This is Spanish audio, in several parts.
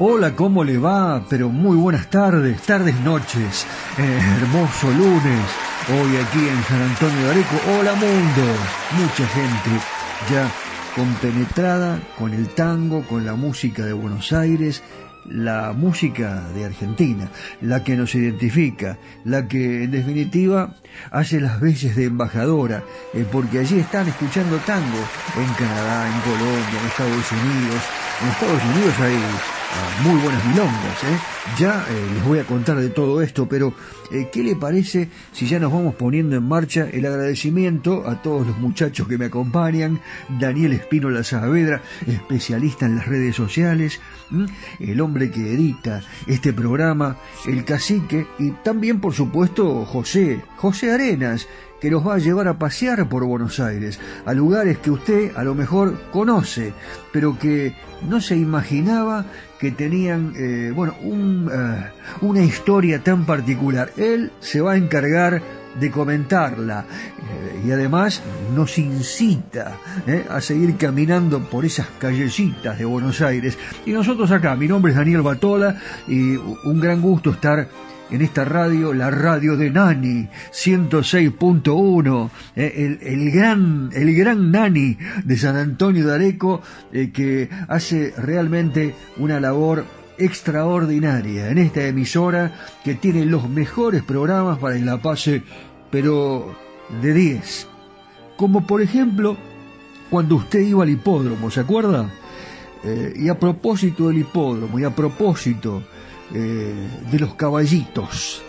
Hola, ¿cómo le va? Pero muy buenas tardes, tardes, noches. Eh, hermoso lunes. hoy aquí en San Antonio de Areco. Hola mundo, mucha gente ya compenetrada con el tango, con la música de Buenos Aires, la música de Argentina, la que nos identifica, la que en definitiva hace las veces de embajadora, eh, porque allí están escuchando tango en Canadá, en Colombia, en Estados Unidos. En Estados Unidos hay ah, muy buenas milongas, ¿eh? Ya eh, les voy a contar de todo esto, pero eh, ¿qué le parece si ya nos vamos poniendo en marcha el agradecimiento a todos los muchachos que me acompañan? Daniel Espínola Saavedra, especialista en las redes sociales, el hombre que edita este programa, el cacique y también, por supuesto, José, José Arenas, que nos va a llevar a pasear por Buenos Aires, a lugares que usted a lo mejor conoce, pero que no se imaginaba que tenían, eh, bueno, un, eh, una historia tan particular. Él se va a encargar de comentarla eh, y además nos incita a seguir caminando por esas callecitas de Buenos Aires. Y nosotros acá, mi nombre es Daniel Batola y un gran gusto estar en esta radio, la radio de Nani, 106.1, eh, el, gran, el gran Nani de San Antonio de Areco, eh, que hace realmente una labor extraordinaria en esta emisora que tiene los mejores programas para el la pero de 10. Como por ejemplo, cuando usted iba al hipódromo, ¿se acuerda? Eh, y a propósito del hipódromo, y a propósito eh, de los caballitos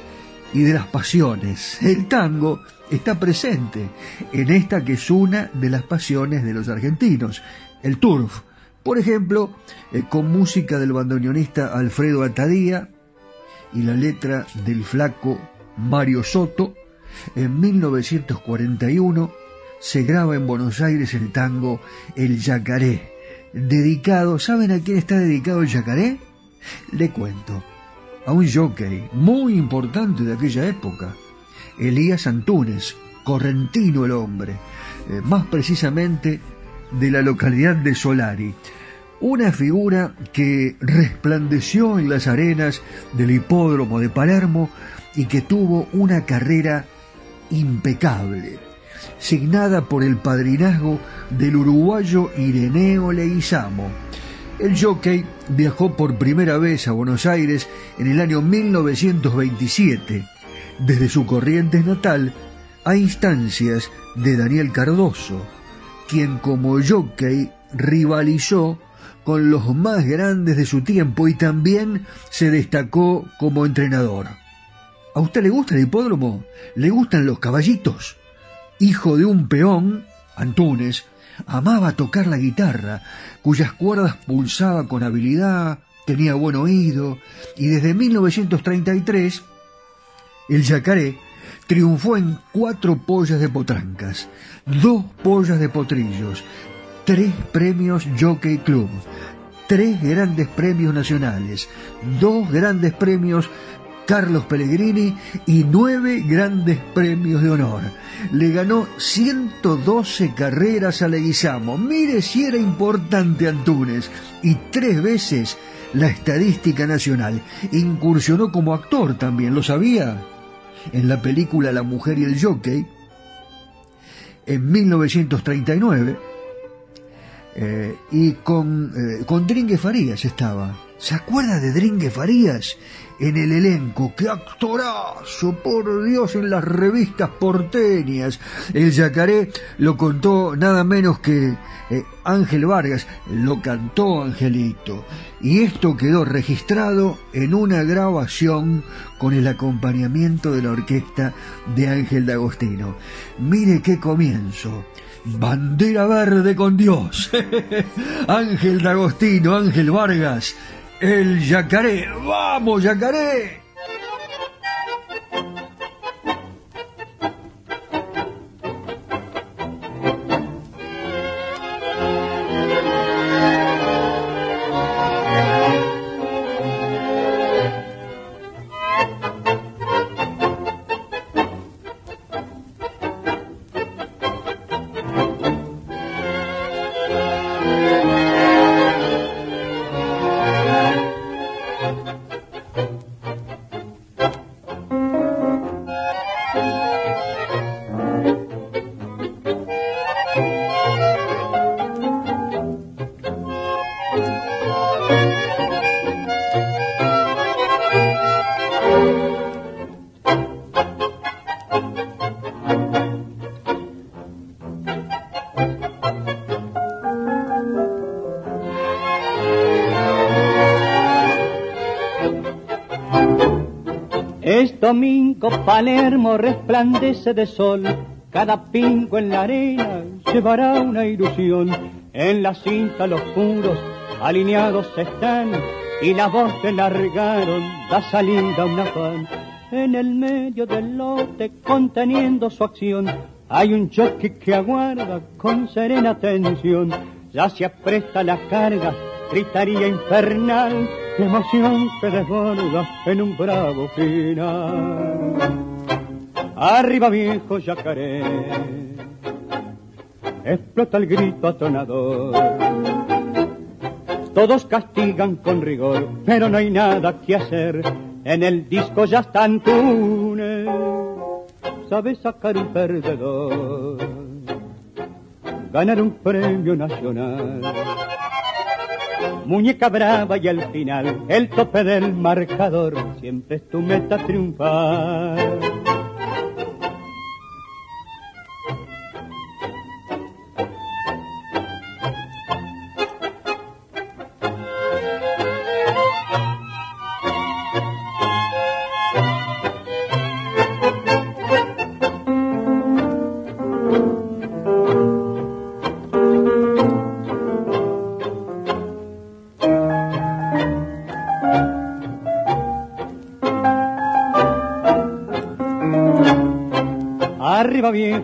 y de las pasiones. El tango está presente en esta que es una de las pasiones de los argentinos, el turf. Por ejemplo, eh, con música del bandoneonista Alfredo Atadía y la letra del flaco Mario Soto, en 1941 se graba en Buenos Aires el tango El Yacaré, dedicado, ¿saben a quién está dedicado el Yacaré? Le cuento, a un jockey muy importante de aquella época, Elías Antunes, correntino el hombre, eh, más precisamente de la localidad de Solari, una figura que resplandeció en las arenas del hipódromo de Palermo y que tuvo una carrera impecable, signada por el padrinazgo del uruguayo Ireneo Leguizamo, el jockey viajó por primera vez a Buenos Aires en el año 1927, desde su corriente natal a instancias de Daniel Cardoso, quien como jockey rivalizó con los más grandes de su tiempo y también se destacó como entrenador. ¿A usted le gusta el hipódromo? ¿Le gustan los caballitos? Hijo de un peón, Antunes, amaba tocar la guitarra, cuyas cuerdas pulsaba con habilidad, tenía buen oído, y desde 1933 el yacaré triunfó en cuatro pollas de potrancas, dos pollas de potrillos, tres premios Jockey Club, tres grandes premios nacionales, dos grandes premios Carlos Pellegrini y nueve grandes premios de honor. Le ganó 112 carreras a Leguizamo. Mire si era importante Antunes. Y tres veces la estadística nacional. Incursionó como actor también, ¿lo sabía? En la película La mujer y el jockey, en 1939, eh, y con, eh, con Dringue Farías estaba. ¿Se acuerda de Dringue Farías? En el elenco. ¡Qué actorazo! Por Dios, en las revistas porteñas. El yacaré lo contó nada menos que eh, Ángel Vargas, lo cantó Angelito. Y esto quedó registrado en una grabación con el acompañamiento de la orquesta de Ángel D'Agostino. Mire qué comienzo. Bandera verde con Dios. Ángel D'Agostino, Ángel Vargas, el yacaré. ¡Vamos, yacaré! Domingo Palermo resplandece de sol, cada pingo en la arena llevará una ilusión. En la cinta los puros alineados están y la voz que largaron da salida un afán. En el medio del lote conteniendo su acción hay un choque que aguarda con serena tensión. Ya se apresta la carga, gritaría infernal, emoción que desborda en un bravo final. Arriba viejo yacaré, explota el grito atonador. Todos castigan con rigor, pero no hay nada que hacer. En el disco ya están túnel, sabe sacar un perdedor, ganar un premio nacional. Muñeca brava y al final el tope del marcador siempre es tu meta triunfar.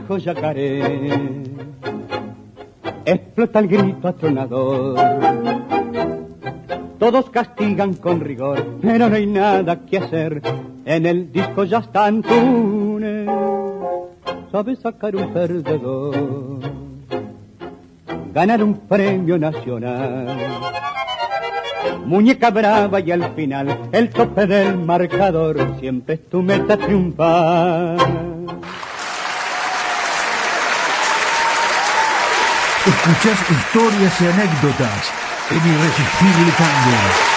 Viejo yacaré, explota el grito atronador. Todos castigan con rigor, pero no hay nada que hacer. En el disco ya están túnel, sabe sacar un perdedor, ganar un premio nacional. Muñeca brava y al final el tope del marcador siempre es tu meta triunfar. Escuchás historias y anécdotas en Irresistible Tango.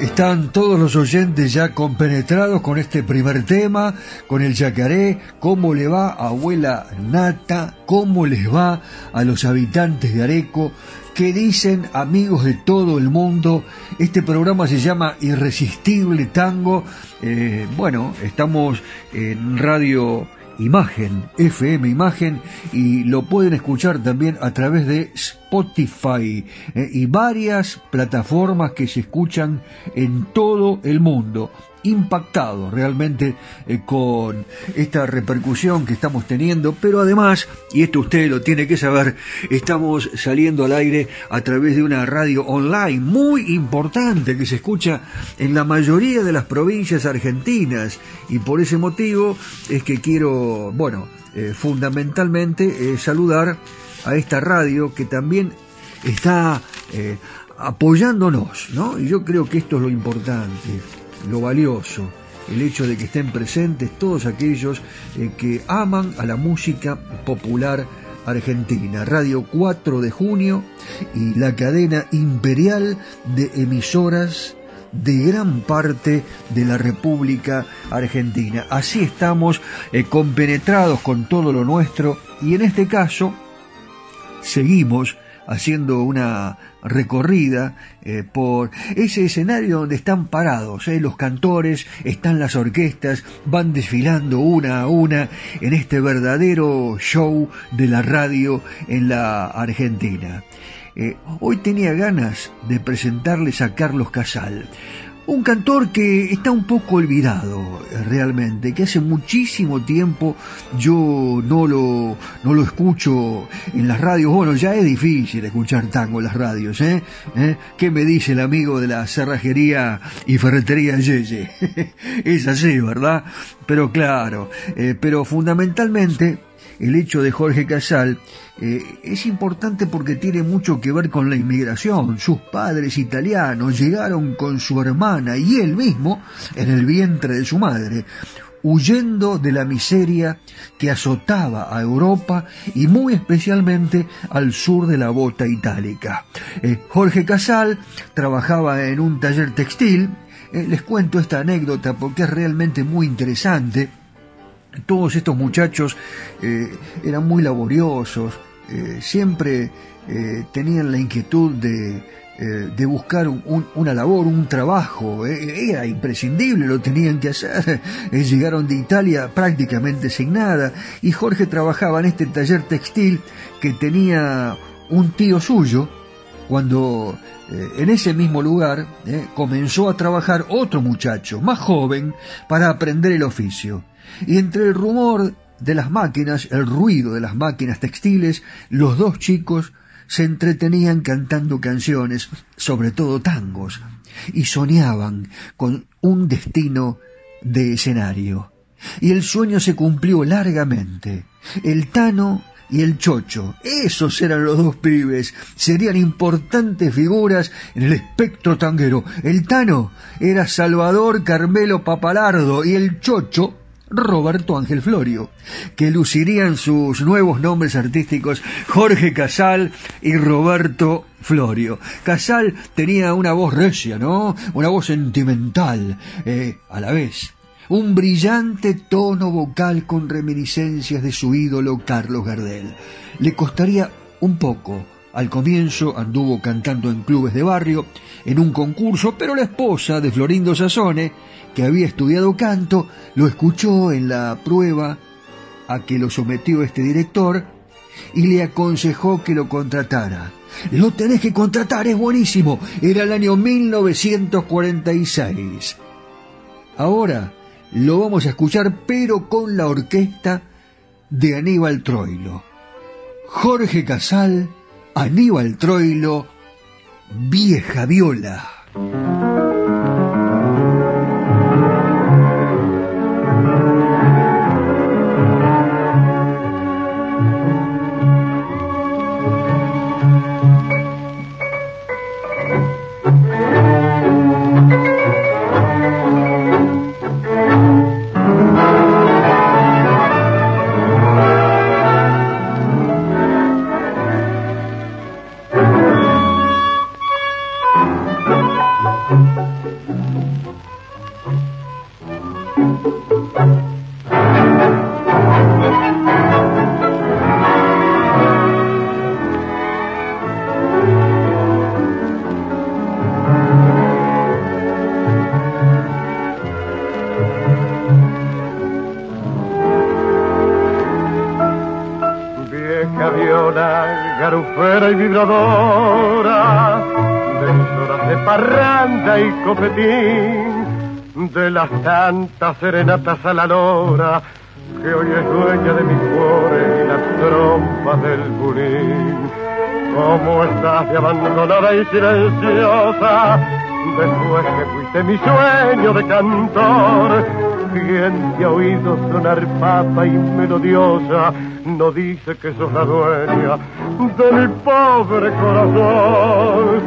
Están todos los oyentes ya compenetrados con este primer tema, con el yacaré, cómo le va a abuela Nata, cómo les va a los habitantes de Areco, qué dicen amigos de todo el mundo. Este programa se llama Irresistible Tango. Eh, bueno, estamos en Radio Imagen, FM Imagen, y lo pueden escuchar también a través de Spotify eh, y varias plataformas que se escuchan en todo el mundo impactado realmente eh, con esta repercusión que estamos teniendo, pero además, y esto usted lo tiene que saber, estamos saliendo al aire a través de una radio online muy importante que se escucha en la mayoría de las provincias argentinas. Y por ese motivo es que quiero, bueno, eh, fundamentalmente eh, saludar a esta radio que también está apoyándonos, ¿no? Y yo creo que esto es lo importante lo valioso, el hecho de que estén presentes todos aquellos eh, que aman a la música popular argentina. Radio 4 de junio y la cadena imperial de emisoras de gran parte de la República Argentina. Así estamos eh, compenetrados con todo lo nuestro y en este caso seguimos haciendo una recorrida eh, por ese escenario donde están parados eh, los cantores, están las orquestas, van desfilando una a una en este verdadero show de la radio en la Argentina. Eh, hoy tenía ganas de presentarles a Carlos Casal, un cantor que está un poco olvidado realmente, que hace muchísimo tiempo yo no lo, no lo escucho en las radios. Bueno, ya es difícil escuchar tango en las radios, ¿eh? ¿Eh? ¿Qué me dice el amigo de la cerrajería y ferretería Yeye? es así, ¿verdad? Pero claro, eh, pero fundamentalmente el hecho de Jorge Casal eh, es importante porque tiene mucho que ver con la inmigración. Sus padres italianos llegaron con su hermana y él mismo en el vientre de su madre huyendo de la miseria que azotaba a Europa y muy especialmente al sur de la bota itálica. Eh, Jorge Casal trabajaba en un taller textil. Eh, les cuento esta anécdota porque es realmente muy interesante todos estos muchachos eh, eran muy laboriosos, eh, siempre eh, tenían la inquietud de, buscar una labor, un trabajo. Era imprescindible, lo tenían que hacer. Llegaron de Italia prácticamente sin nada y Jorge trabajaba en este taller textil que tenía un tío suyo cuando en ese mismo lugar comenzó a trabajar otro muchacho, más joven, para aprender el oficio. Y entre el rumor de las máquinas, el ruido de las máquinas textiles, los dos chicos se entretenían cantando canciones, sobre todo tangos, y soñaban con un destino de escenario. Y el sueño se cumplió largamente. El Tano y el Chocho, esos eran los dos pibes, serían importantes figuras en el espectro tanguero. El Tano era Salvador Carmelo Papalardo y el Chocho Roberto Ángel Florio, que lucirían sus nuevos nombres artísticos Jorge Casal y Roberto Florio. Casal tenía una voz recia, ¿no? Una voz sentimental, eh, a la vez. Un brillante tono vocal con reminiscencias de su ídolo Carlos Gardel. Le costaría un poco. Al comienzo anduvo cantando en clubes de barrio, en un concurso, pero la esposa de Florindo Sassone que había estudiado canto, lo escuchó en la prueba a que lo sometió este director y le aconsejó que lo contratara. Lo tenés que contratar, es buenísimo. Era el año 1946. Ahora lo vamos a escuchar, pero con la orquesta de Aníbal Troilo. Jorge Casal, Aníbal Troilo, Vieja Viola. De las tantas serenatas a la lora que hoy es dueña de mi cuore y las trompas del burín. ¿Cómo estás de abandonada y silenciosa? Después que fuiste mi sueño de cantor, ¿quién te ha oído sonar papa y melodiosa? No dice que sos la dueña de mi pobre corazón.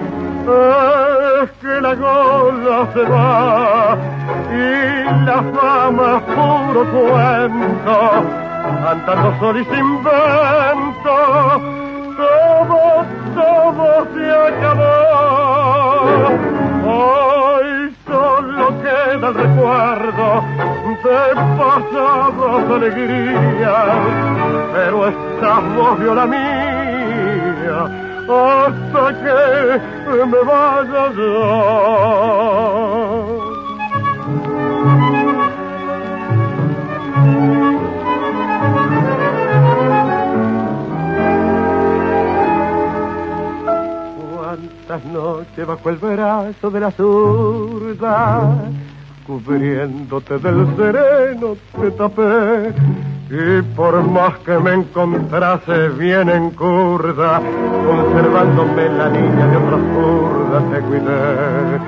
Es que la gola se va y la fama puro cuento, andando sol y sin vento, todo, todo se acabó. Hoy solo queda el recuerdo de pasadas alegrías, pero esta voz vio la mía hasta que me vaya Cuántas noches bajo el brazo de la zurda, cubriéndote del sereno te tapé y por más que me encontrase bien en curda, conservándome la niña de otras curdas te cuidé.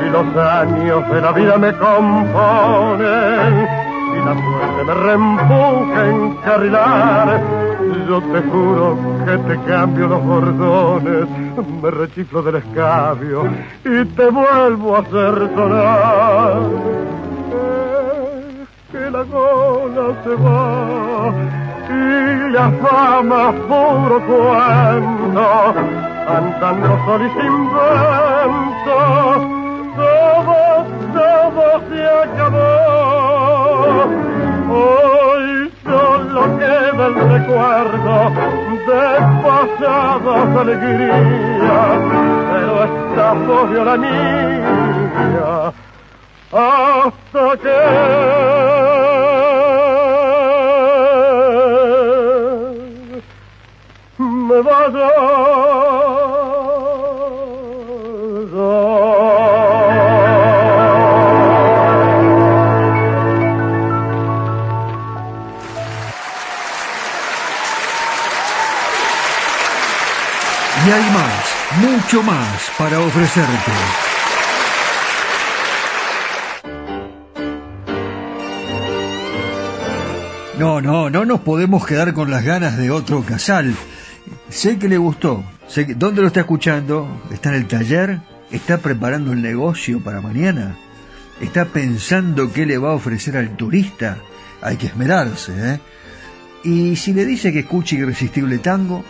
Si los años de la vida me componen y la suerte me reempuja en carrilar, yo te juro que te cambio los bordones, me rechiflo del escabio y te vuelvo a hacer sonar que la gola se va y la fama puro cuento, andando sol y sin todo, todo se acabó. Hoy solo queda el recuerdo de pasadas alegrías, pero esta voz la niña hasta que Y hay más, mucho más para ofrecerte. No, no, no nos podemos quedar con las ganas de otro casal. Sé que le gustó. Sé que, ¿Dónde lo está escuchando? ¿Está en el taller? ¿Está preparando el negocio para mañana? ¿Está pensando qué le va a ofrecer al turista? Hay que esmerarse, ¿eh? Y si le dice que escuche Irresistible Tango,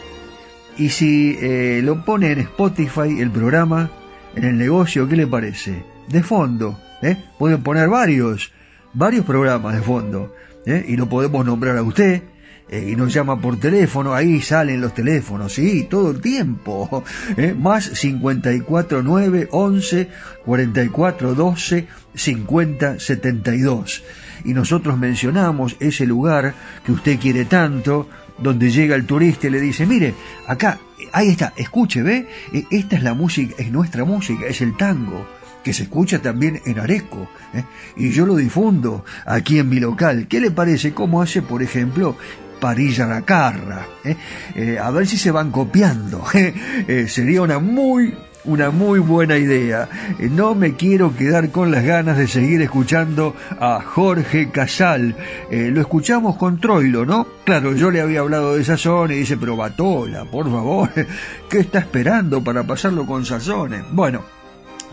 y si eh, lo pone en Spotify, el programa, en el negocio, ¿qué le parece? De fondo, ¿eh? Pueden poner varios, varios programas de fondo, ¿eh? Y lo podemos nombrar a usted, eh, y nos llama por teléfono, ahí salen los teléfonos, sí, todo el tiempo, ¿eh? más 54 9 11 44 12 50 72. Y nosotros mencionamos ese lugar que usted quiere tanto, donde llega el turista y le dice, mire, acá, ahí está, escuche, ¿ve? E- Esta es la música, es nuestra música, es el tango, que se escucha también en Areco, ¿eh? y yo lo difundo aquí en mi local. ¿Qué le parece? ¿Cómo hace, por ejemplo, Parilla la Carra? ¿eh? Eh, a ver si se van copiando. ¿eh? Sería una muy una muy buena idea. No me quiero quedar con las ganas de seguir escuchando a Jorge Casal. Lo escuchamos con Troilo, ¿no? Claro, yo le había hablado de Sazón y dice, pero Batola, por favor, ¿qué está esperando para pasarlo con Sazones? Bueno,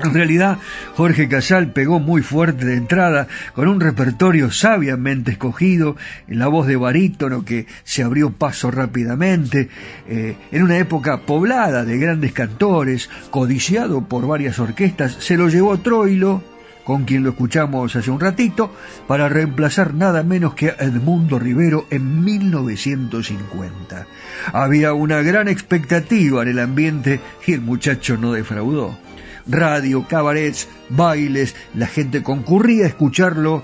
en realidad, Jorge Casal pegó muy fuerte de entrada, con un repertorio sabiamente escogido, en la voz de barítono que se abrió paso rápidamente, eh, en una época poblada de grandes cantores, codiciado por varias orquestas, se lo llevó Troilo, con quien lo escuchamos hace un ratito, para reemplazar nada menos que a Edmundo Rivero en 1950. Había una gran expectativa en el ambiente y el muchacho no defraudó radio, cabarets, bailes, la gente concurría a escucharlo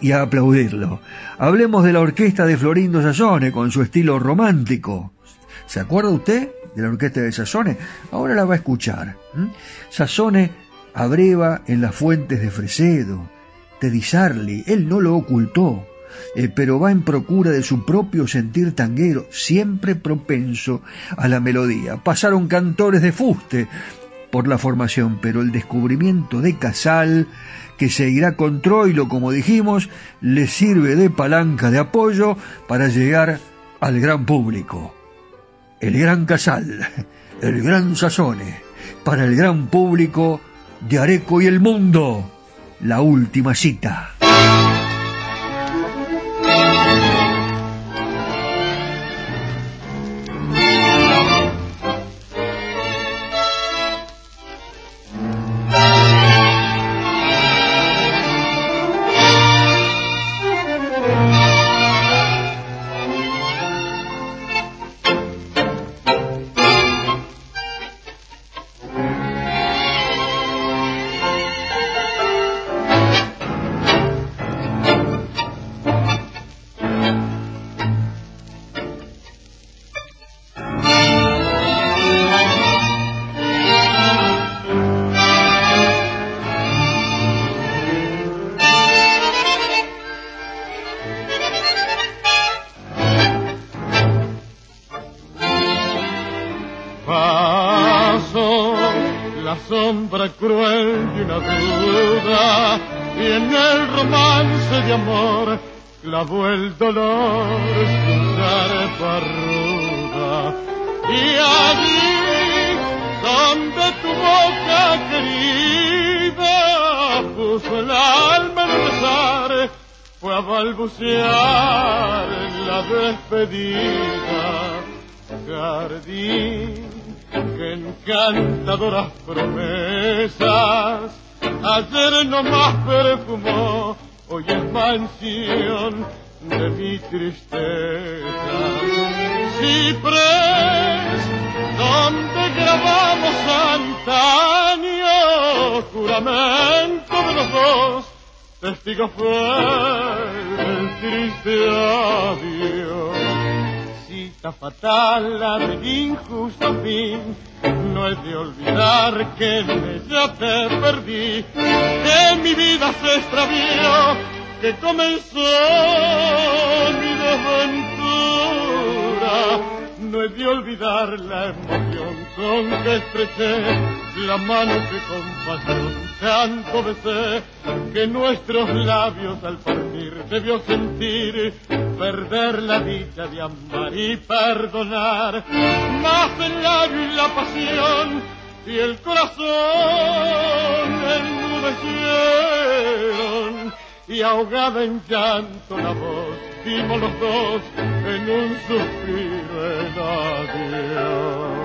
y a aplaudirlo. Hablemos de la orquesta de Florindo Sassone con su estilo romántico. ¿Se acuerda usted de la orquesta de Sassone? Ahora la va a escuchar. ¿m? Sassone abreva en las fuentes de Fresedo, Sarli, él no lo ocultó. eh, pero va en procura de su propio sentir tanguero, siempre propenso a la melodía. Pasaron cantores de fuste, por la formación, pero el descubrimiento de Casal, que seguirá con Troilo, como dijimos, le sirve de palanca de apoyo para llegar al gran público. El gran Casal, el gran Sazone, para el gran público de Areco y el mundo, la última cita. Y en el romance de amor clavó el dolor su zarpa ruda. Y allí donde tu boca querida puso el alma en rezar, fue a balbucear en la despedida. Jardín que encantadoras promesas ayer no más perfumó, hoy es mansión de mi tristeza. Ciprés, donde grabamos años, juramento de los dos, testigo fue el triste adiós. Cita fatal la del injusto fin, no es de olvidar que en ella te perdí, que mi vida se extravió, que comenzó mi desventura no he de olvidar la emoción con que estreché la mano que con pasión tanto besé, que nuestros labios al partir debió sentir perder la dicha de amar y perdonar, más el labio y la pasión y el corazón enmudecieron y ahogada en llanto la voz dimos los dos en un suspiro en adiós.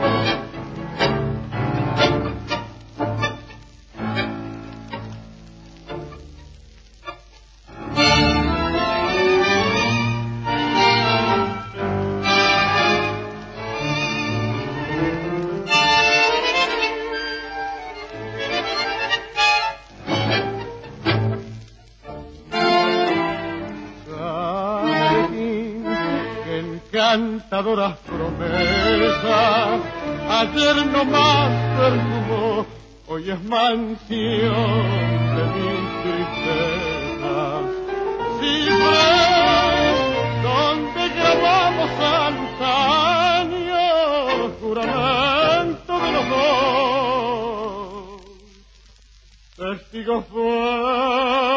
Encantadoras promesas, ayer no más perfumó, hoy es mansión de mis tristezas. Si ves donde grabamos años, juramento de los dos, testigo fue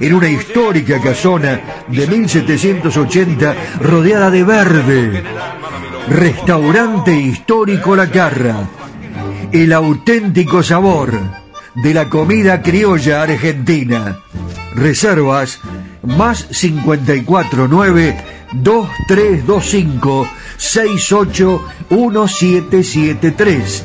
en una histórica casona de 1780 rodeada de verde. Restaurante histórico La Carra. El auténtico sabor de la comida criolla argentina. Reservas más 549 2325 681773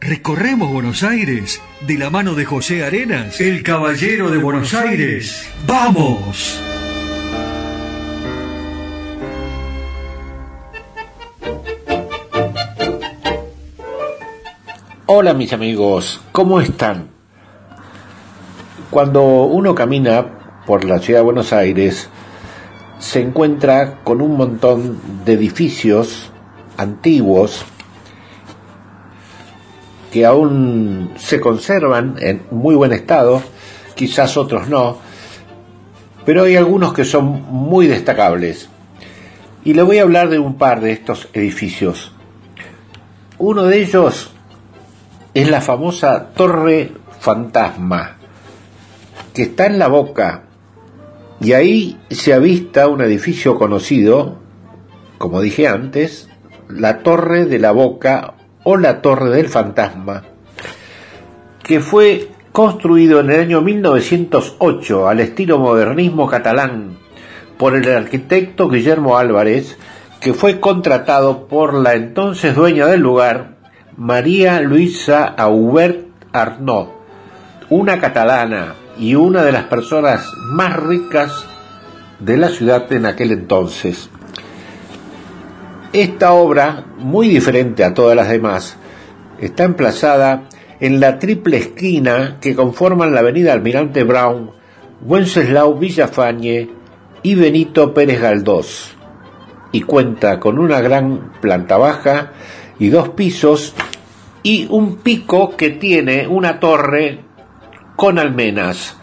recorremos Buenos Aires de la mano de José Arenas, el caballero de Buenos Aires. ¡Vamos! Hola mis amigos, ¿cómo están? Cuando uno camina por la ciudad de Buenos Aires, se encuentra con un montón de edificios antiguos que aún se conservan en muy buen estado, quizás otros no, pero hay algunos que son muy destacables. Y le voy a hablar de un par de estos edificios. Uno de ellos es la famosa Torre Fantasma, que está en la boca, y ahí se avista un edificio conocido, como dije antes, la Torre de la Boca o la Torre del Fantasma, que fue construido en el año 1908 al estilo modernismo catalán por el arquitecto Guillermo Álvarez, que fue contratado por la entonces dueña del lugar, María Luisa Aubert Arnaud, una catalana y una de las personas más ricas de la ciudad en aquel entonces. Esta obra, muy diferente a todas las demás, está emplazada en la triple esquina que conforman la avenida Almirante Brown, Wenceslao Villafañe y Benito Pérez Galdós, y cuenta con una gran planta baja y dos pisos y un pico que tiene una torre con almenas.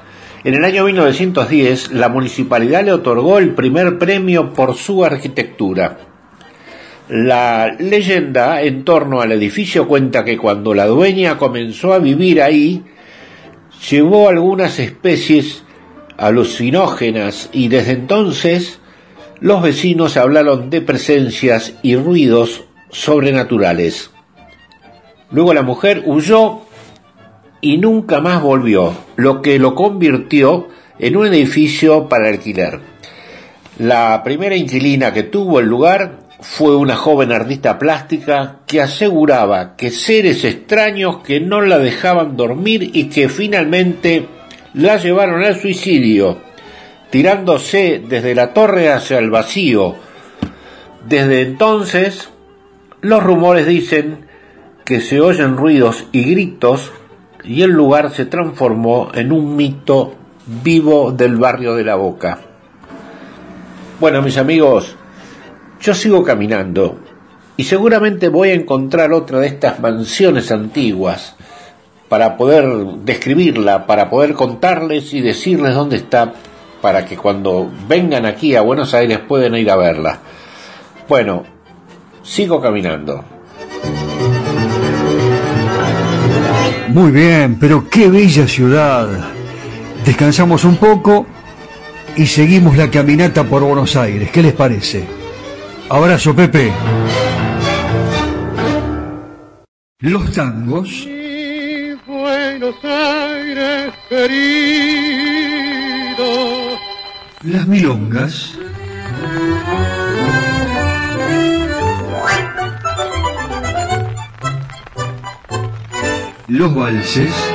En el año 1910 la municipalidad le otorgó el primer premio por su arquitectura. La leyenda en torno al edificio cuenta que cuando la dueña comenzó a vivir ahí, llevó algunas especies alucinógenas y desde entonces los vecinos hablaron de presencias y ruidos sobrenaturales. Luego la mujer huyó y nunca más volvió, lo que lo convirtió en un edificio para alquiler. La primera inquilina que tuvo el lugar fue una joven artista plástica que aseguraba que seres extraños que no la dejaban dormir y que finalmente la llevaron al suicidio, tirándose desde la torre hacia el vacío. Desde entonces, los rumores dicen que se oyen ruidos y gritos y el lugar se transformó en un mito vivo del barrio de la Boca. Bueno, mis amigos, yo sigo caminando y seguramente voy a encontrar otra de estas mansiones antiguas para poder describirla, para poder contarles y decirles dónde está, para que cuando vengan aquí a Buenos Aires puedan ir a verla. Bueno, sigo caminando. Muy bien, pero qué bella ciudad. Descansamos un poco y seguimos la caminata por Buenos Aires. ¿Qué les parece? Abrazo, Pepe. Los tangos. Buenos Aires querido. Las milongas. Los valses.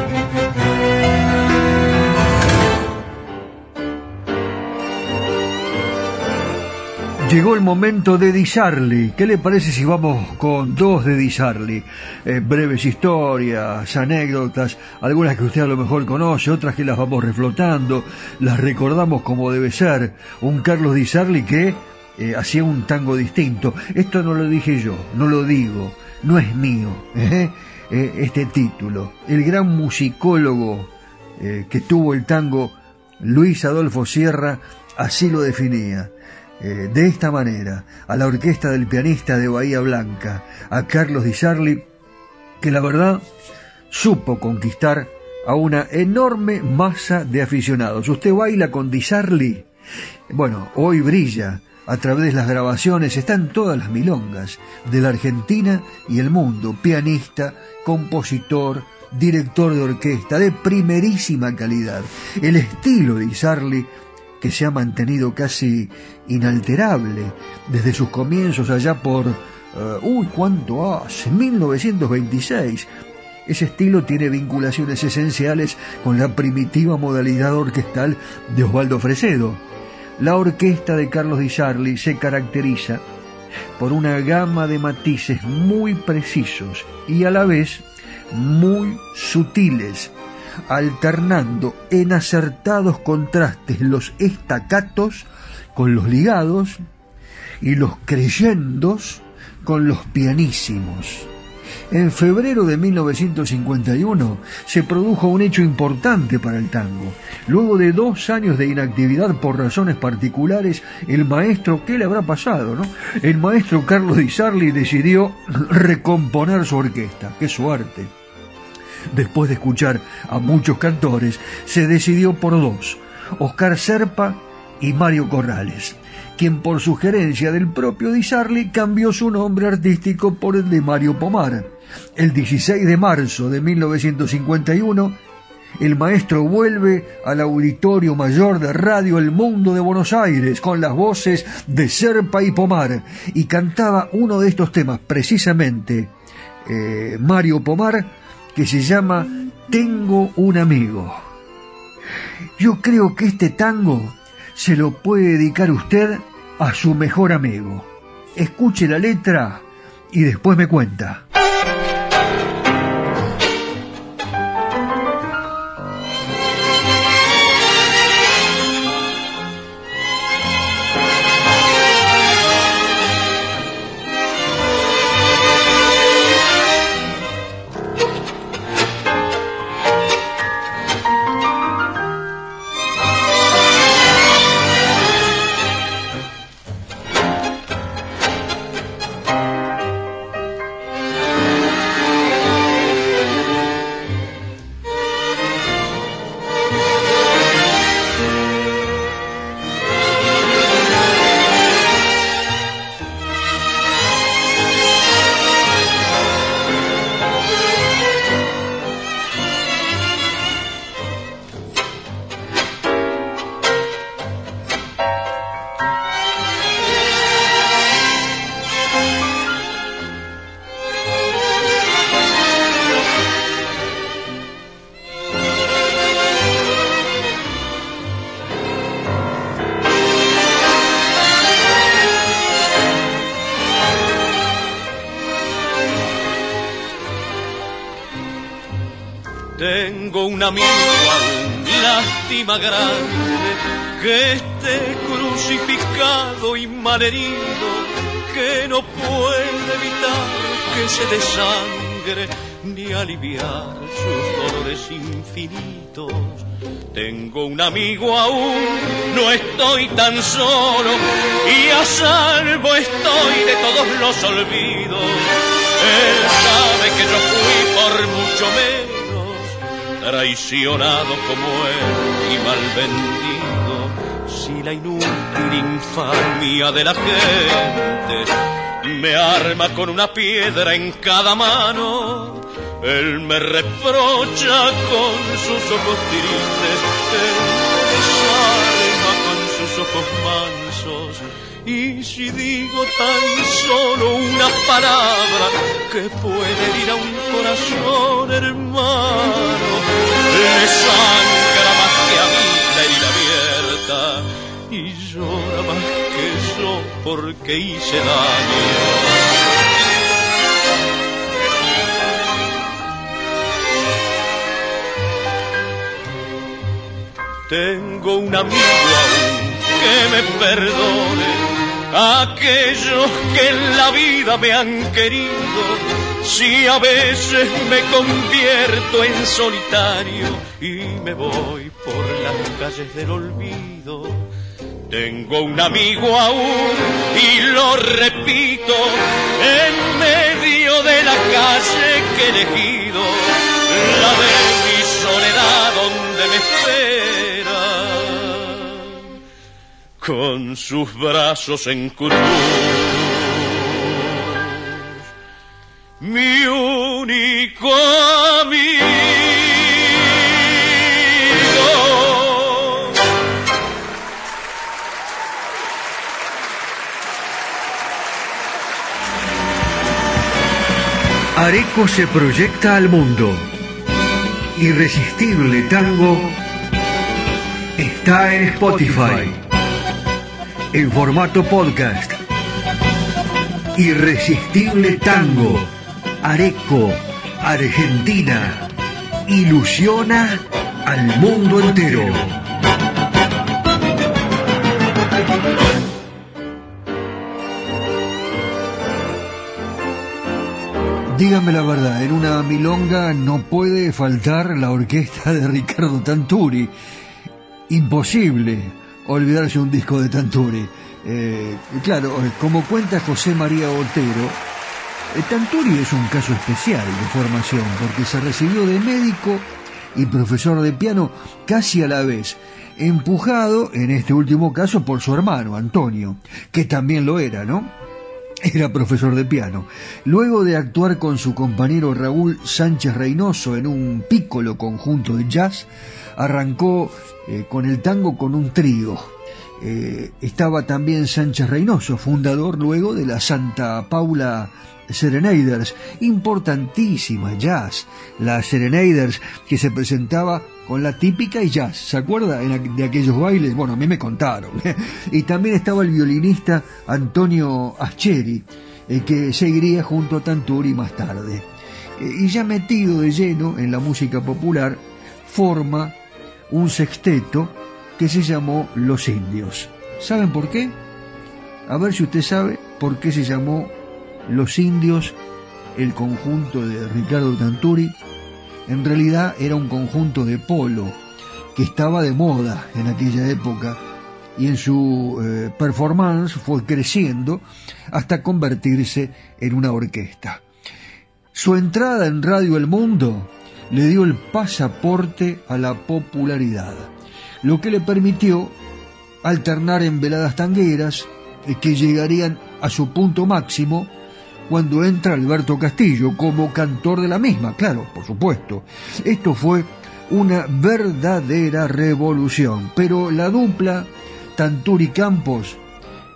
Llegó el momento de Di Charlie. ¿Qué le parece si vamos con dos de Di Charlie? Eh, breves historias, anécdotas, algunas que usted a lo mejor conoce, otras que las vamos reflotando, las recordamos como debe ser. Un Carlos Di Charlie que eh, hacía un tango distinto. Esto no lo dije yo, no lo digo, no es mío. ¿eh? Eh, este título. El gran musicólogo que tuvo el tango, Luis Adolfo Sierra, así lo definía. Eh, de esta manera, a la orquesta del pianista de Bahía Blanca, a Carlos Di Sarli, que la verdad supo conquistar a una enorme masa de aficionados. Usted baila con Di Sarli, bueno, hoy brilla a través de las grabaciones, están todas las milongas de la Argentina y el mundo, pianista, compositor, director de orquesta de primerísima calidad. El estilo de Isarli que se ha mantenido casi inalterable desde sus comienzos allá por, uh, uy, ¿cuánto hace? 1926. Ese estilo tiene vinculaciones esenciales con la primitiva modalidad orquestal de Osvaldo Fresedo. La orquesta de Carlos Di Sarli se caracteriza por una gama de matices muy precisos y a la vez muy sutiles, alternando en acertados contrastes los estacatos con los ligados y los creyendos con los pianísimos. En febrero de 1951 se produjo un hecho importante para el tango. Luego de dos años de inactividad por razones particulares, el maestro, ¿qué le habrá pasado? No? El maestro Carlos Di Sarli decidió recomponer su orquesta. ¡Qué suerte! Después de escuchar a muchos cantores, se decidió por dos, Oscar Serpa y Mario Corrales quien por sugerencia del propio Di Sarli cambió su nombre artístico por el de Mario Pomar. El 16 de marzo de 1951, el maestro vuelve al Auditorio Mayor de Radio El Mundo de Buenos Aires con las voces de Serpa y Pomar y cantaba uno de estos temas, precisamente eh, Mario Pomar, que se llama Tengo un amigo. Yo creo que este tango se lo puede dedicar usted a su mejor amigo. Escuche la letra y después me cuenta. Grande, que esté crucificado y malherido, que no puede evitar que se desangre ni aliviar sus dolores infinitos. Tengo un amigo aún, no estoy tan solo y a salvo estoy de todos los olvidos. Él sabe que yo fui por mucho menos traicionado como él y mal vendido. Si la inútil infamia de la gente me arma con una piedra en cada mano, él me reprocha con sus ojos tristes, él me con sus ojos mansos. Y si digo tan solo una palabra que puede herir a un corazón hermano, le sangra más que a mí la herida abierta y llora más que yo porque hice daño. Tengo un amigo aún que me perdone, aquellos que en la vida me han querido, si a veces me convierto en solitario y me voy por las calles del olvido. Tengo un amigo aún y lo repito, en medio de la calle que he elegido, la de mi soledad donde me espera con sus brazos en cruz. Mi único amigo. Areco se proyecta al mundo. Irresistible Tango está en Spotify en formato podcast. Irresistible Tango, Areco, Argentina, ilusiona al mundo entero. Dígame la verdad, en una milonga no puede faltar la orquesta de Ricardo Tanturi. Imposible olvidarse un disco de Tanturi. Eh, claro, como cuenta José María Otero, eh, Tanturi es un caso especial de formación porque se recibió de médico y profesor de piano casi a la vez, empujado en este último caso por su hermano Antonio, que también lo era, ¿no? Era profesor de piano. Luego de actuar con su compañero Raúl Sánchez Reynoso en un pícolo conjunto de jazz, arrancó eh, con el tango con un trío. Eh, estaba también Sánchez Reynoso, fundador luego de la Santa Paula Serenaders, importantísima jazz, la Serenaders que se presentaba con la típica y jazz, ¿se acuerda de aquellos bailes? Bueno, a mí me contaron. y también estaba el violinista Antonio Ascheri, eh, que seguiría junto a Tanturi más tarde. y ya metido de lleno en la música popular, forma un sexteto que se llamó Los Indios. ¿Saben por qué? A ver si usted sabe por qué se llamó Los Indios el conjunto de Ricardo Tanturi. En realidad era un conjunto de polo que estaba de moda en aquella época y en su eh, performance fue creciendo hasta convertirse en una orquesta. Su entrada en Radio El Mundo le dio el pasaporte a la popularidad, lo que le permitió alternar en veladas tangueras eh, que llegarían a su punto máximo cuando entra Alberto Castillo como cantor de la misma, claro, por supuesto. Esto fue una verdadera revolución, pero la dupla Tanturi Campos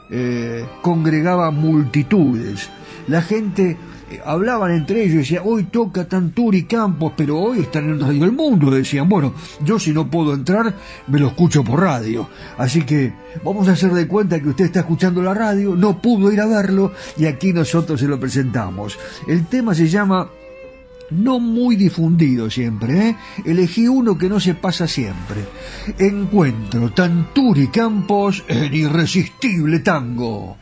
eh, congregaba multitudes. La gente hablaban entre ellos y decían, hoy toca Tanturi Campos, pero hoy están en Radio El Mundo. Decían, bueno, yo si no puedo entrar, me lo escucho por radio. Así que vamos a hacer de cuenta que usted está escuchando la radio, no pudo ir a verlo y aquí nosotros se lo presentamos. El tema se llama no muy difundido siempre, ¿eh? elegí uno que no se pasa siempre. Encuentro Tanturi Campos en Irresistible Tango.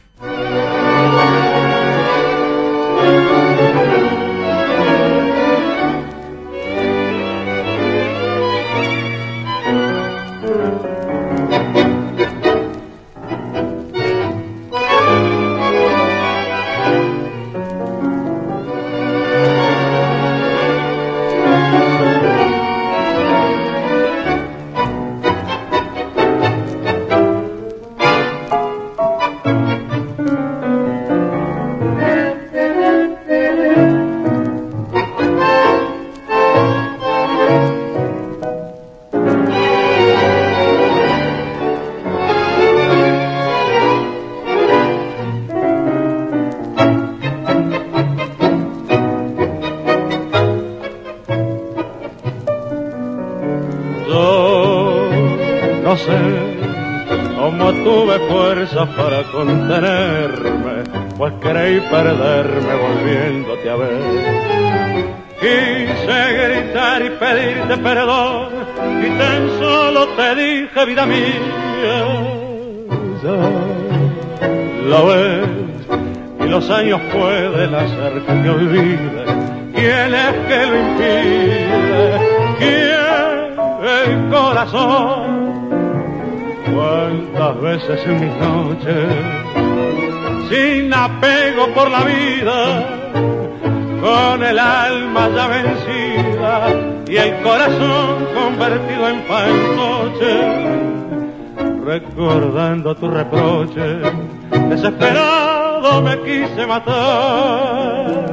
Años pueden hacer que te olvide. ¿Quién es que lo impide? ¿Quién? El corazón cuántas veces en mis noches, sin apego por la vida, con el alma ya vencida y el corazón convertido en fantoche, recordando tu reproche, desesperado me quise matar.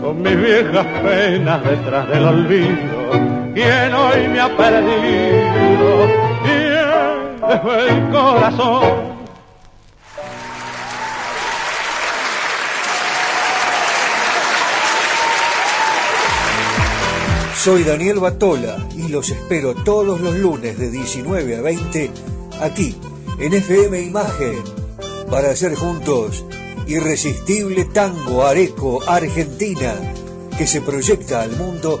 con mis viejas penas detrás del olvido. Quien hoy me ha perdido, quien el corazón. Soy Daniel Batola y los espero todos los lunes de 19 a 20 aquí en FM Imagen para hacer juntos irresistible tango areco Argentina que se proyecta al mundo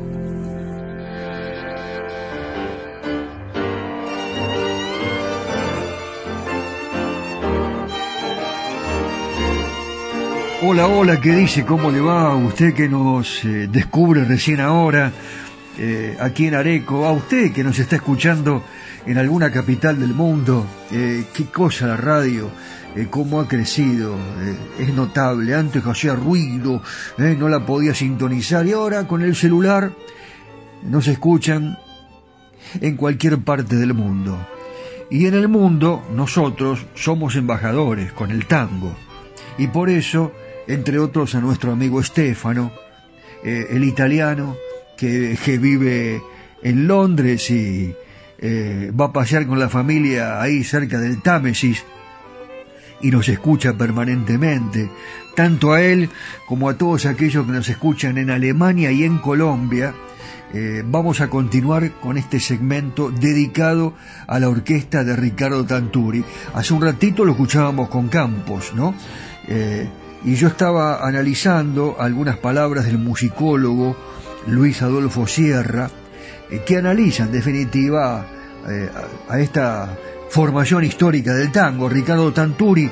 Hola, hola, ¿qué dice? ¿Cómo le va? Usted que nos eh, descubre recién ahora, eh, aquí en Areco, a usted que nos está escuchando en alguna capital del mundo, eh, qué cosa la radio, cómo ha crecido, es notable, antes hacía ruido, no la podía sintonizar y ahora con el celular nos escuchan en cualquier parte del mundo. Y en el mundo nosotros somos embajadores con el tango. Y por eso entre otros a nuestro amigo Stefano, eh, el italiano que, vive en Londres y eh, va a pasear con la familia ahí cerca del Támesis y nos escucha permanentemente, tanto a él como a todos aquellos que nos escuchan en Alemania y en Colombia. Eh, vamos a continuar con este segmento dedicado a la orquesta de Ricardo Tanturi. Hace un ratito lo escuchábamos con Campos, ¿no? Y yo estaba analizando algunas palabras del musicólogo Luis Adolfo Sierra, eh, que analizan en definitiva eh, a esta formación histórica del tango. Ricardo Tanturi,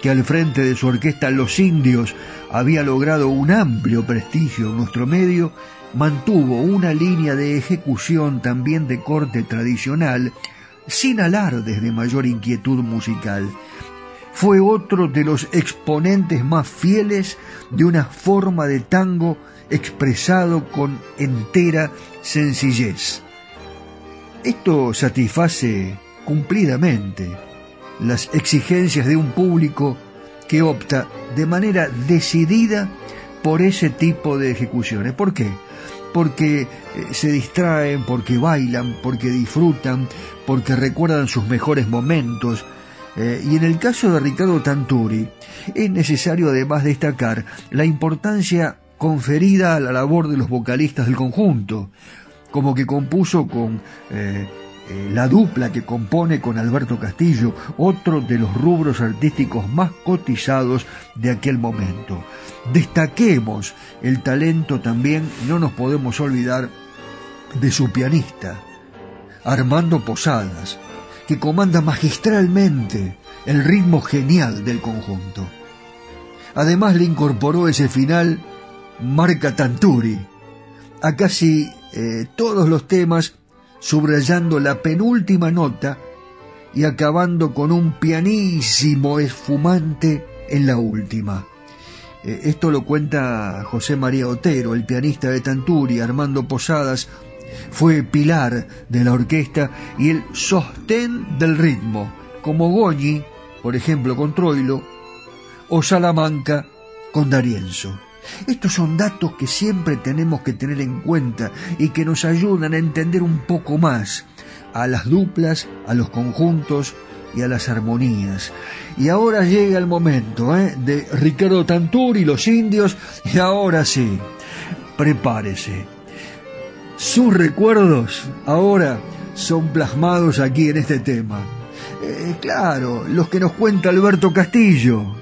que al frente de su orquesta Los Indios había logrado un amplio prestigio en nuestro medio, mantuvo una línea de ejecución también de corte tradicional, sin alardes de mayor inquietud musical fue otro de los exponentes más fieles de una forma de tango expresado con entera sencillez. Esto satisface cumplidamente las exigencias de un público que opta de manera decidida por ese tipo de ejecuciones. ¿Por qué? Porque eh, se distraen, porque bailan, porque disfrutan, porque recuerdan sus mejores momentos. Eh, y en el caso de Ricardo Tanturi, es necesario además destacar la importancia conferida a la labor de los vocalistas del conjunto, como que compuso con eh, eh, la dupla que compone con Alberto Castillo, otro de los rubros artísticos más cotizados de aquel momento. Destaquemos el talento también, no nos podemos olvidar, de su pianista, Armando Posadas, comanda magistralmente el ritmo genial del conjunto. Además le incorporó ese final Marca Tanturi a casi eh, todos los temas, subrayando la penúltima nota y acabando con un pianísimo esfumante en la última. Eh, esto lo cuenta José María Otero, el pianista de Tanturi, Armando Posadas, fue pilar de la orquesta y el sostén del ritmo, como Goñi, por ejemplo, con Troilo, o Salamanca con Darienzo. Estos son datos que siempre tenemos que tener en cuenta y que nos ayudan a entender un poco más a las duplas, a los conjuntos y a las armonías. Y ahora llega el momento ¿eh? de Ricardo Tanturi y los indios, y ahora sí, prepárese. Sus recuerdos ahora son plasmados aquí en este tema. Eh, claro, los que nos cuenta Alberto Castillo.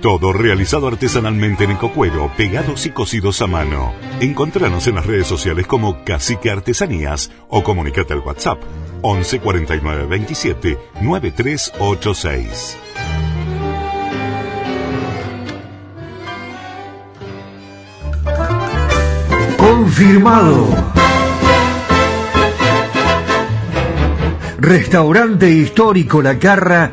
Todo realizado artesanalmente en ecocuero, pegados y cosidos a mano. Encontranos en las redes sociales como Cacique Artesanías o comunicate al WhatsApp 11 49 27 9386. Confirmado. Restaurante histórico La Carra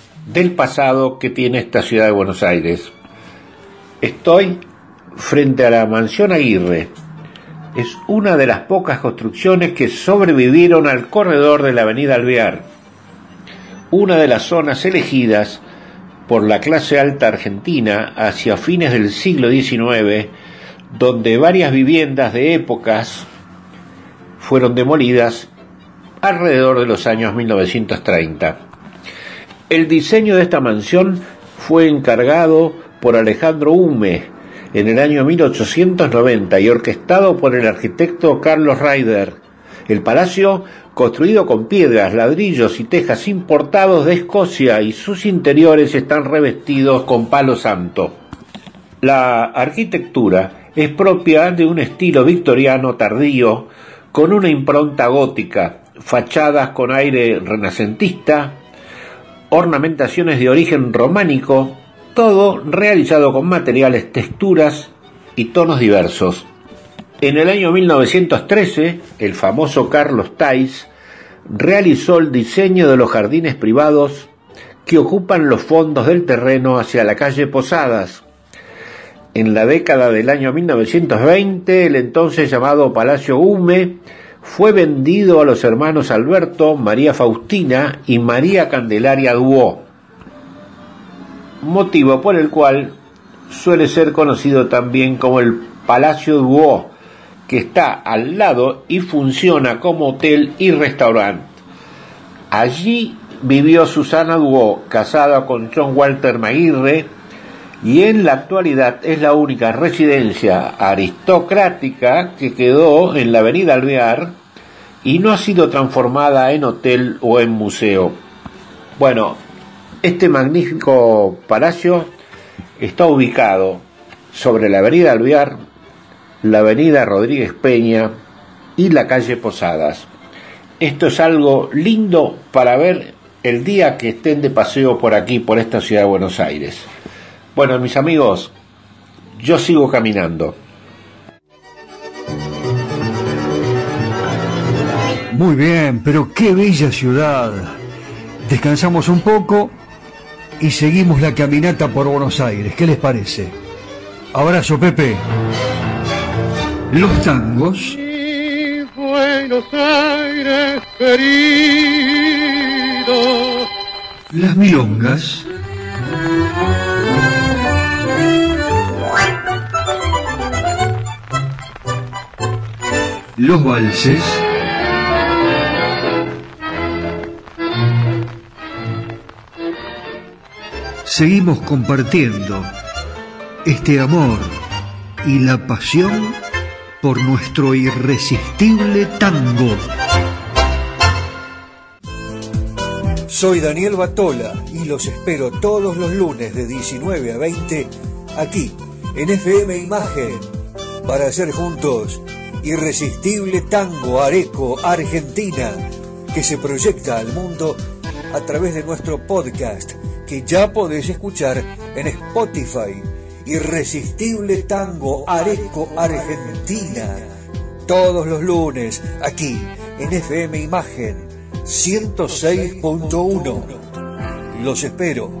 del pasado que tiene esta ciudad de Buenos Aires. Estoy frente a la mansión Aguirre. Es una de las pocas construcciones que sobrevivieron al corredor de la avenida Alvear, una de las zonas elegidas por la clase alta argentina hacia fines del siglo XIX, donde varias viviendas de épocas fueron demolidas alrededor de los años 1930. El diseño de esta mansión fue encargado por Alejandro Hume en el año 1890 y orquestado por el arquitecto Carlos Ryder. El palacio, construido con piedras, ladrillos y tejas importados de Escocia y sus interiores están revestidos con palo santo. La arquitectura es propia de un estilo victoriano tardío con una impronta gótica, fachadas con aire renacentista, ornamentaciones de origen románico todo realizado con materiales, texturas y tonos diversos. En el año 1913, el famoso Carlos Tais realizó el diseño de los jardines privados que ocupan los fondos del terreno hacia la calle Posadas. En la década del año 1920, el entonces llamado Palacio Hume fue vendido a los hermanos Alberto, María Faustina y María Candelaria Duó, motivo por el cual suele ser conocido también como el Palacio Duó, que está al lado y funciona como hotel y restaurante. Allí vivió Susana Duó, casada con John Walter Maguirre, y en la actualidad es la única residencia aristocrática que quedó en la avenida Alvear y no ha sido transformada en hotel o en museo. Bueno, este magnífico palacio está ubicado sobre la avenida Alvear, la avenida Rodríguez Peña y la calle Posadas. Esto es algo lindo para ver el día que estén de paseo por aquí, por esta ciudad de Buenos Aires. Bueno, mis amigos, yo sigo caminando. Muy bien, pero qué bella ciudad. Descansamos un poco y seguimos la caminata por Buenos Aires. ¿Qué les parece? Abrazo, Pepe. Los tangos. Buenos Aires querido. Las milongas. Los valses. Seguimos compartiendo este amor y la pasión por nuestro irresistible tango. Soy Daniel Batola y los espero todos los lunes de 19 a 20 aquí en FM Imagen para hacer juntos Irresistible Tango Areco Argentina que se proyecta al mundo a través de nuestro podcast que ya podés escuchar en Spotify. Irresistible Tango Areco Argentina. Todos los lunes aquí en FM Imagen 106.1. Los espero.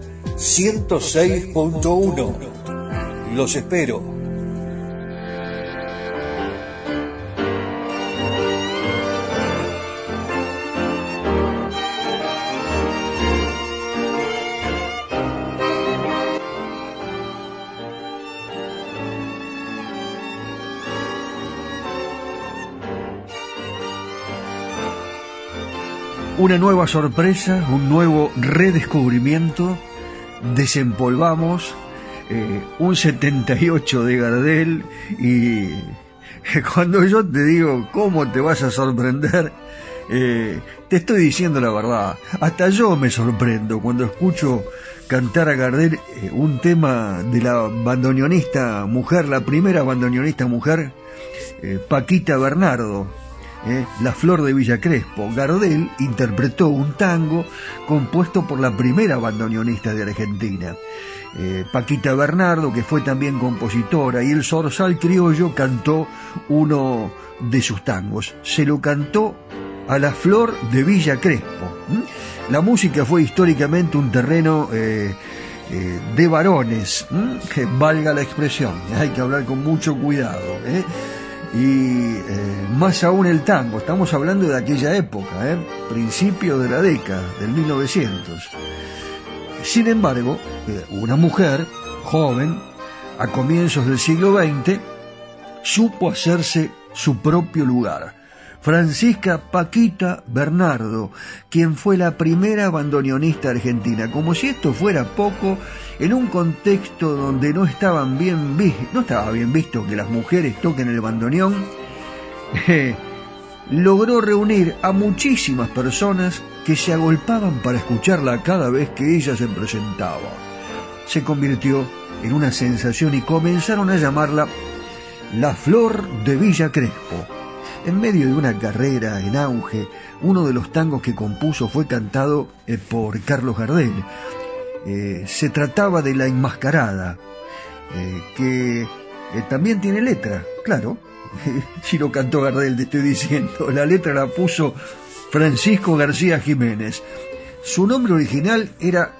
106.1. Los espero. Una nueva sorpresa, un nuevo redescubrimiento desempolvamos eh, un 78 de Gardel y cuando yo te digo cómo te vas a sorprender, eh, te estoy diciendo la verdad. Hasta yo me sorprendo cuando escucho cantar a Gardel eh, un tema de la bandoneonista mujer, la primera bandoneonista mujer, Paquita Bernardo ¿eh? La Flor de Villa Crespo. Gardel interpretó un tango compuesto por la primera bandoneonista de Argentina. Eh, Paquita Bernardo, que fue también compositora, y el Zorzal Criollo cantó uno de sus tangos. Se lo cantó a la Flor de Villa Crespo. La música fue históricamente un terreno eh, de varones, que valga la expresión, hay que hablar con mucho cuidado y eh, más aún el tango. Estamos hablando de aquella época, ¿eh? principio de la década, del 1900. Sin embargo, eh, una mujer joven a comienzos del siglo XX, supo hacerse su propio lugar. Francisca Paquita Bernardo, quien fue la primera bandoneonista argentina, como si esto fuera poco, en un contexto donde no estaba bien visto que las mujeres toquen el bandoneón, eh, logró reunir a muchísimas personas que se agolpaban para escucharla cada vez que ella se presentaba. Se convirtió en una sensación y comenzaron a llamarla la Flor de Villa Crespo. En medio de una carrera en auge, uno de los tangos que compuso fue cantado eh, por Carlos Gardel. Eh, se trataba de La Enmascarada, eh, que también tiene letra, claro. si lo cantó Gardel, te estoy diciendo. La letra la puso Francisco García Jiménez. Su nombre original era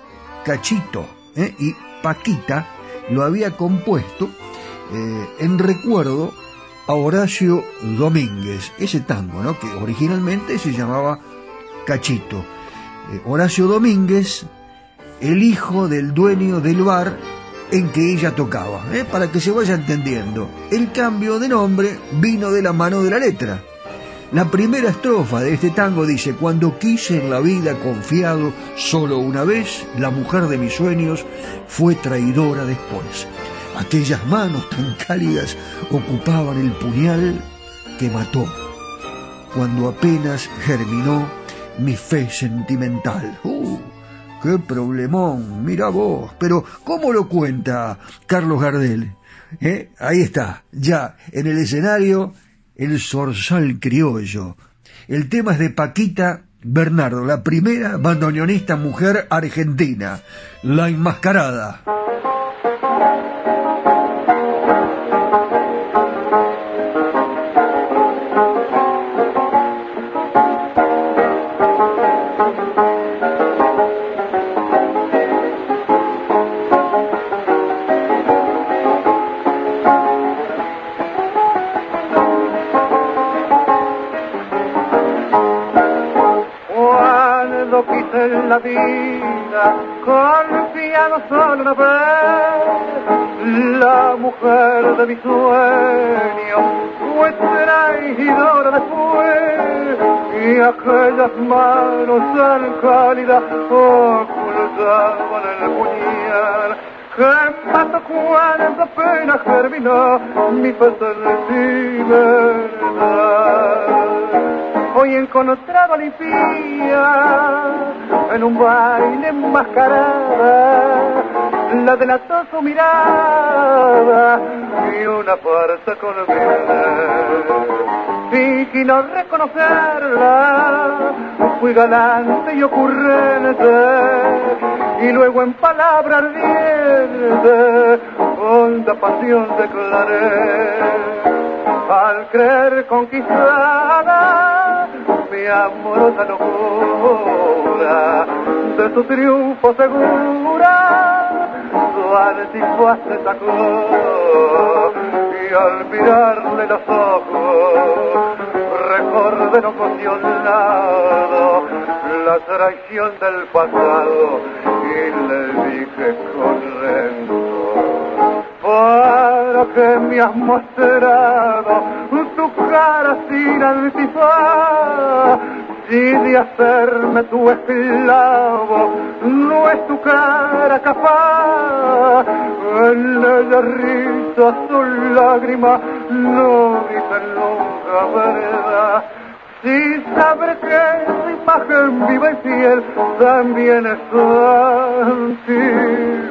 Cachito y Paquita lo había compuesto en recuerdo a Horacio Domínguez, ese tango, ¿no? que originalmente se llamaba Cachito. Eh, Horacio Domínguez, el hijo del dueño del bar en que ella tocaba, ¿eh? para que se vaya entendiendo. El cambio de nombre vino de la mano de la letra. La primera estrofa de este tango dice, cuando quise en la vida confiado solo una vez, la mujer de mis sueños fue traidora después. Aquellas manos tan cálidas ocupaban el puñal que mató cuando apenas germinó mi fe sentimental. ¡Uh! ¡Qué problemón! Mira vos. Pero, ¿cómo lo cuenta Carlos Gardel? ¿Eh? Ahí está, ya, en el escenario, el zorzal criollo. El tema es de Paquita Bernardo, la primera bandoneonista mujer argentina, la enmascarada. Vida, confiado solo una vez, la mujer de mi sueño fue traidora después, y aquellas manos tan cálidas ocultaban el puñal. Que mató cuando apenas germinó mi fe Hoy encontraba la en un baile enmascarada, la delató su mirada y una fuerza Y Fingí no reconocerla, fui galante y ocurrente, y luego en palabra ardiente, honda pasión declaré, al creer conquistada mi amorosa locura de tu triunfo segura su antifaz se sacó y al mirarle los ojos recordé no condicionado la traición del pasado y le dije con para que me has mostrado tu cara sin antifaz, si de hacerme tu esclavo no es tu cara capaz, en ella risa su lágrima no dice nunca verdad. Si sabré que su imagen viva y fiel también es antigua.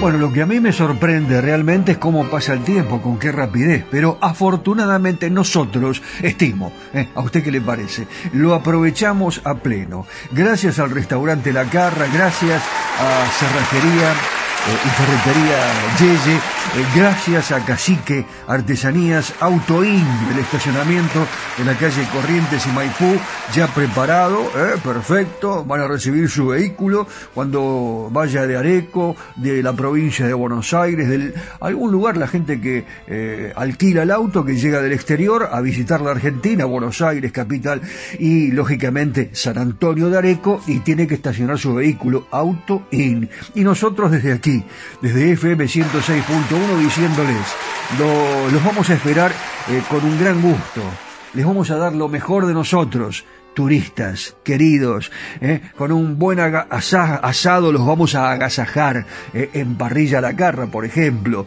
Bueno, lo que a mí me sorprende realmente es cómo pasa el tiempo, con qué rapidez, pero afortunadamente nosotros, estimo, ¿eh? ¿a usted qué le parece? Lo aprovechamos a pleno. Gracias al restaurante La Carra, gracias a Cerrajería y ferretería Yeye, gracias a Cacique Artesanías Autoin del estacionamiento en la calle Corrientes y Maipú, ya preparado, eh, perfecto, van a recibir su vehículo cuando vaya de Areco, de la provincia de Buenos Aires, de algún lugar, la gente que eh, alquila el auto, que llega del exterior a visitar la Argentina, Buenos Aires, capital, y lógicamente San Antonio de Areco, y tiene que estacionar su vehículo Auto In. Y nosotros desde aquí, desde FM 106.1, diciéndoles, lo, los vamos a esperar eh, con un gran gusto. Les vamos a dar lo mejor de nosotros turistas queridos, ¿eh? con un buen asado los vamos a agasajar ¿eh? en parrilla la carra, por ejemplo,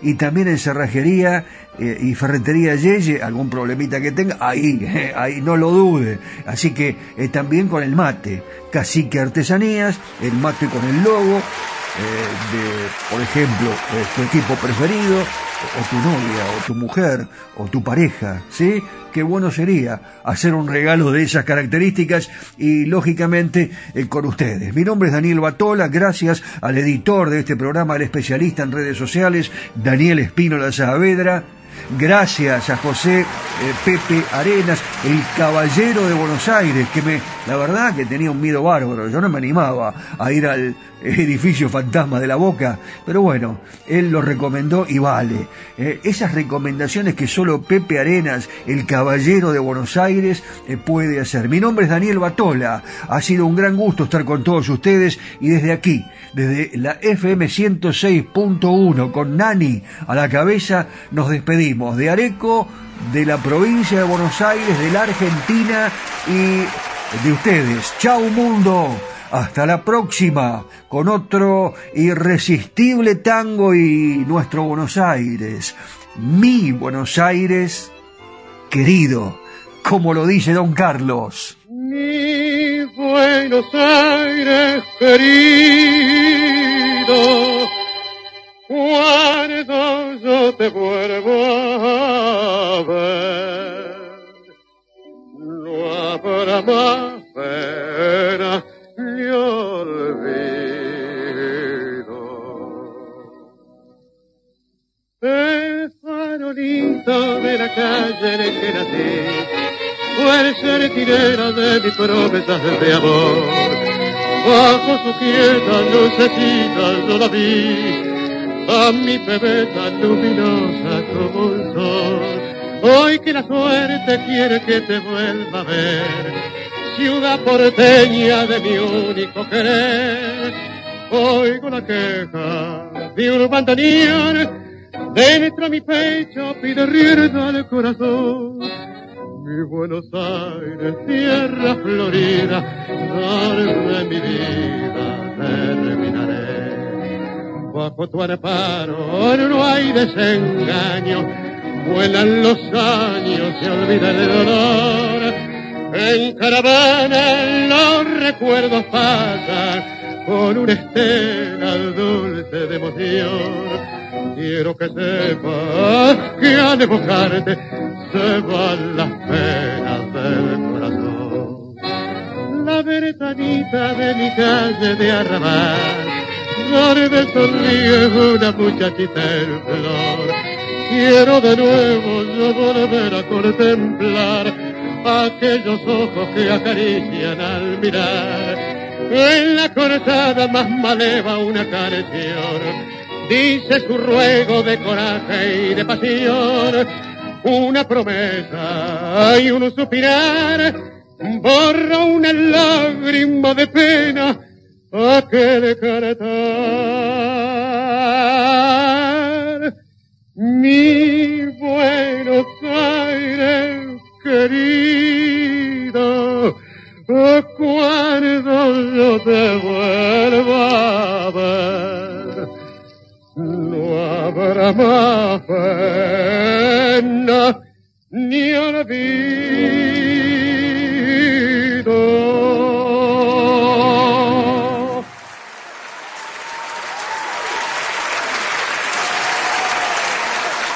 y también en cerrajería y ferretería Yeye, algún problemita que tenga, ahí, ahí no lo dude. Así que también con el mate, cacique artesanías, el mate con el logo, de, por ejemplo, tu equipo preferido, o tu novia, o tu mujer, o tu pareja, ¿sí? Qué bueno sería hacer un regalo de esas características y, lógicamente, eh, con ustedes. Mi nombre es Daniel Batola, gracias al editor de este programa, al especialista en redes sociales, Daniel Espínola Saavedra. Gracias a José eh, Pepe Arenas, el caballero de Buenos Aires, que me, la verdad que tenía un miedo bárbaro. Yo no me animaba a ir al, edificio fantasma de la boca, pero bueno, él lo recomendó y vale. Eh, esas recomendaciones que solo Pepe Arenas, el caballero de Buenos Aires, eh, puede hacer. Mi nombre es Daniel Batola, ha sido un gran gusto estar con todos ustedes y desde aquí, desde la FM 106.1 con Nani a la cabeza, nos despedimos de Areco, de la provincia de Buenos Aires, de la Argentina y de ustedes. Chau mundo. Hasta la próxima con otro irresistible tango y nuestro Buenos Aires. Mi Buenos Aires querido, como lo dice don Carlos. Mi Buenos Aires querido, cuando yo te vuelvo a ver, no habrá más pena mi olvido. El farolito de la calle en el que nací fue el certinera de mis promesas de amor. Bajo su quieta lucecita yo la vi, a mi bebé tan luminosa como el sol. Hoy que la suerte quiere que te vuelva a ver, ciudad porteña de mi único querer. Oigo la queja de un bandoneón, dentro de mi pecho pide rienda al corazón. Mi Buenos Aires, tierra florida, de mi vida terminaré. Bajo tu amparo. No hay desengaño, vuelan los años, se olvida el dolor. En caravana los recuerdos pasan. Con una estela dulce de emoción. Quiero que sepas que al evocarte se van las penas del corazón. La ventanita de mi calle de arrabal, donde sonríe una muchachita en flor. Quiero de nuevo yo volver a contemplar aquellos ojos que acarician al mirar. En la cortada más maleva una canción, dice su ruego de coraje y de pasión, una promesa y un suspirar, borra una lágrima de pena aquel canetar. Mi Buenos Aires querido, cuando yo te vuelva a ver, no habrá más pena ni olvido.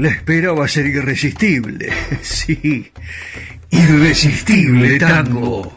La espera va a ser irresistible. Sí. Irresistible tango.